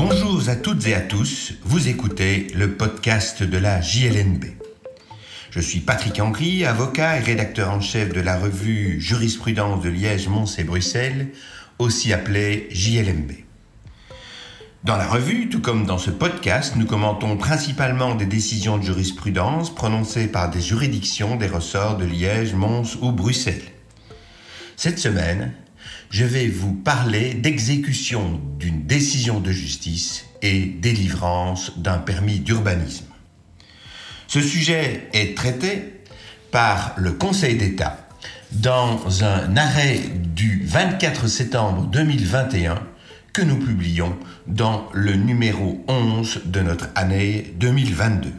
Bonjour à toutes et à tous, vous écoutez le podcast de la JLNB. Je suis Patrick Henry, avocat et rédacteur en chef de la revue Jurisprudence de Liège, Mons et Bruxelles, aussi appelée JLMB. Dans la revue, tout comme dans ce podcast, nous commentons principalement des décisions de jurisprudence prononcées par des juridictions des ressorts de Liège, Mons ou Bruxelles. Cette semaine, je vais vous parler d'exécution d'une décision de justice et délivrance d'un permis d'urbanisme. Ce sujet est traité par le Conseil d'État dans un arrêt du 24 septembre 2021 que nous publions dans le numéro 11 de notre année 2022.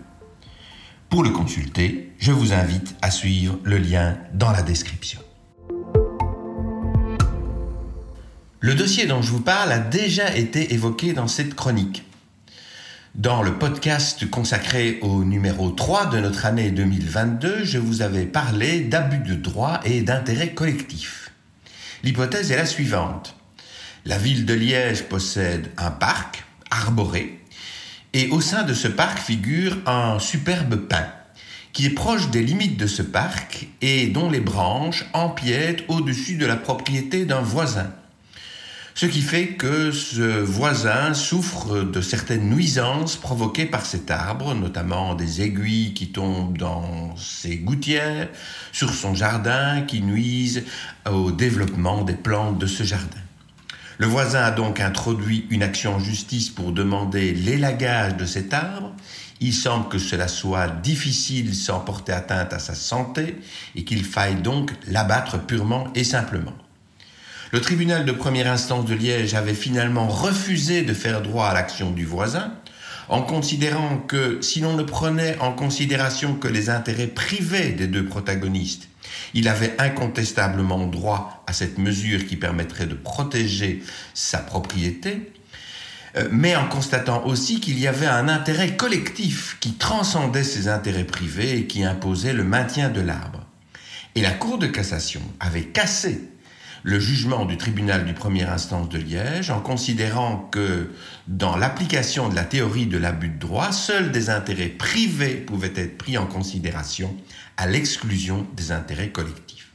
Pour le consulter, je vous invite à suivre le lien dans la description. Le dossier dont je vous parle a déjà été évoqué dans cette chronique. Dans le podcast consacré au numéro 3 de notre année 2022, je vous avais parlé d'abus de droit et d'intérêt collectif. L'hypothèse est la suivante. La ville de Liège possède un parc arboré et au sein de ce parc figure un superbe pin qui est proche des limites de ce parc et dont les branches empiètent au-dessus de la propriété d'un voisin. Ce qui fait que ce voisin souffre de certaines nuisances provoquées par cet arbre, notamment des aiguilles qui tombent dans ses gouttières, sur son jardin, qui nuisent au développement des plantes de ce jardin. Le voisin a donc introduit une action en justice pour demander l'élagage de cet arbre. Il semble que cela soit difficile sans porter atteinte à sa santé et qu'il faille donc l'abattre purement et simplement. Le tribunal de première instance de Liège avait finalement refusé de faire droit à l'action du voisin, en considérant que si l'on ne prenait en considération que les intérêts privés des deux protagonistes, il avait incontestablement droit à cette mesure qui permettrait de protéger sa propriété, euh, mais en constatant aussi qu'il y avait un intérêt collectif qui transcendait ses intérêts privés et qui imposait le maintien de l'arbre. Et la Cour de cassation avait cassé le jugement du tribunal du première instance de Liège en considérant que dans l'application de la théorie de l'abus de droit, seuls des intérêts privés pouvaient être pris en considération à l'exclusion des intérêts collectifs.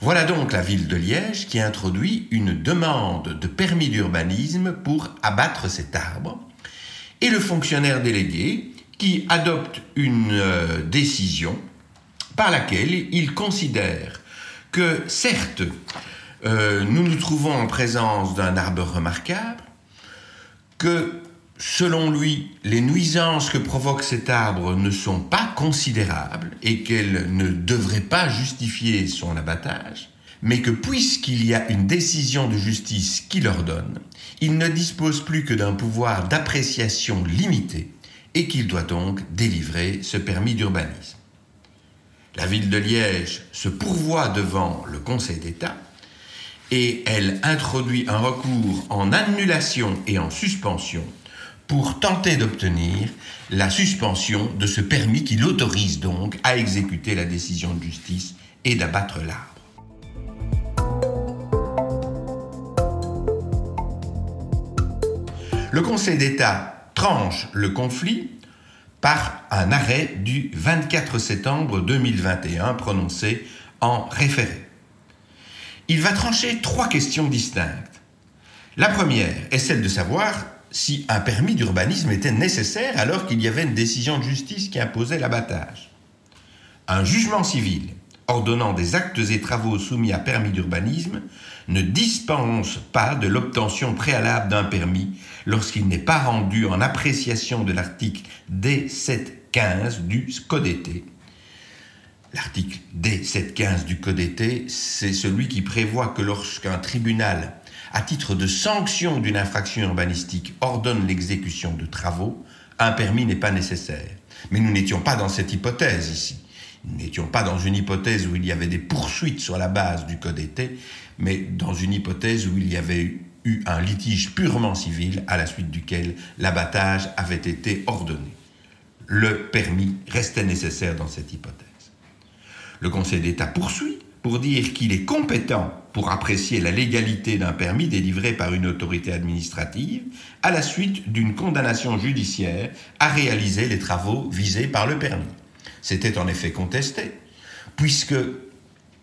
Voilà donc la ville de Liège qui introduit une demande de permis d'urbanisme pour abattre cet arbre et le fonctionnaire délégué qui adopte une euh, décision par laquelle il considère que certes, euh, nous nous trouvons en présence d'un arbre remarquable, que selon lui, les nuisances que provoque cet arbre ne sont pas considérables et qu'elles ne devraient pas justifier son abattage, mais que puisqu'il y a une décision de justice qui l'ordonne, il ne dispose plus que d'un pouvoir d'appréciation limité et qu'il doit donc délivrer ce permis d'urbanisme. La ville de Liège se pourvoit devant le Conseil d'État et elle introduit un recours en annulation et en suspension pour tenter d'obtenir la suspension de ce permis qui l'autorise donc à exécuter la décision de justice et d'abattre l'arbre. Le Conseil d'État tranche le conflit par un arrêt du 24 septembre 2021 prononcé en référé. Il va trancher trois questions distinctes. La première est celle de savoir si un permis d'urbanisme était nécessaire alors qu'il y avait une décision de justice qui imposait l'abattage. Un jugement civil ordonnant des actes et travaux soumis à permis d'urbanisme ne dispense pas de l'obtention préalable d'un permis lorsqu'il n'est pas rendu en appréciation de l'article D715 du Code été. L'article D715 du Code été, c'est celui qui prévoit que lorsqu'un tribunal, à titre de sanction d'une infraction urbanistique, ordonne l'exécution de travaux, un permis n'est pas nécessaire. Mais nous n'étions pas dans cette hypothèse ici. N'étions pas dans une hypothèse où il y avait des poursuites sur la base du code été, mais dans une hypothèse où il y avait eu un litige purement civil à la suite duquel l'abattage avait été ordonné. Le permis restait nécessaire dans cette hypothèse. Le Conseil d'État poursuit pour dire qu'il est compétent pour apprécier la légalité d'un permis délivré par une autorité administrative à la suite d'une condamnation judiciaire à réaliser les travaux visés par le permis. C'était en effet contesté, puisque euh,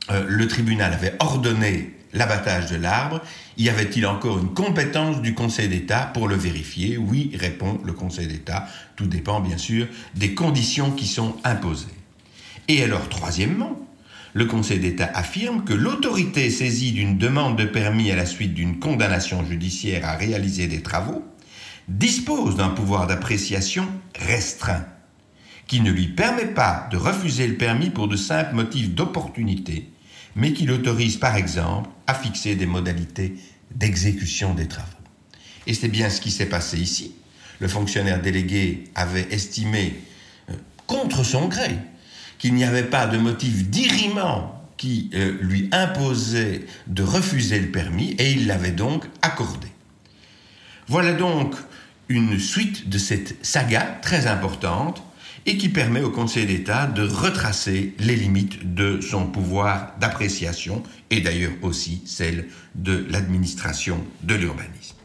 le tribunal avait ordonné l'abattage de l'arbre, y avait-il encore une compétence du Conseil d'État pour le vérifier? Oui, répond le Conseil d'État. Tout dépend bien sûr des conditions qui sont imposées. Et alors, troisièmement, le Conseil d'État affirme que l'autorité saisie d'une demande de permis à la suite d'une condamnation judiciaire à réaliser des travaux dispose d'un pouvoir d'appréciation restreint, qui ne lui permet pas de refuser le permis pour de simples motifs d'opportunité, mais qui l'autorise par exemple à fixer des modalités d'exécution des travaux. Et c'est bien ce qui s'est passé ici. Le fonctionnaire délégué avait estimé, euh, contre son gré, qu'il n'y avait pas de motif diriment qui euh, lui imposait de refuser le permis et il l'avait donc accordé. Voilà donc une suite de cette saga très importante et qui permet au Conseil d'État de retracer les limites de son pouvoir d'appréciation et d'ailleurs aussi celle de l'administration de l'urbanisme.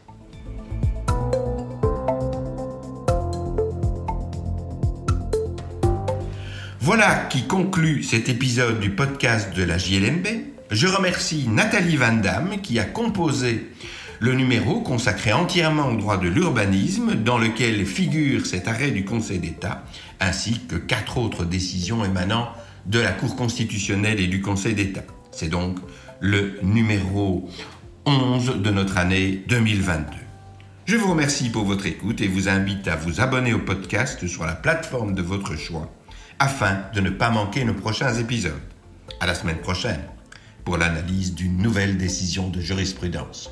Voilà qui conclut cet épisode du podcast de la JLMB. Je remercie Nathalie Van Damme qui a composé le numéro consacré entièrement au droit de l'urbanisme dans lequel figure cet arrêt du Conseil d'État ainsi que quatre autres décisions émanant de la Cour constitutionnelle et du Conseil d'État. C'est donc le numéro 11 de notre année 2022. Je vous remercie pour votre écoute et vous invite à vous abonner au podcast sur la plateforme de votre choix afin de ne pas manquer nos prochains épisodes. À la semaine prochaine pour l'analyse d'une nouvelle décision de jurisprudence.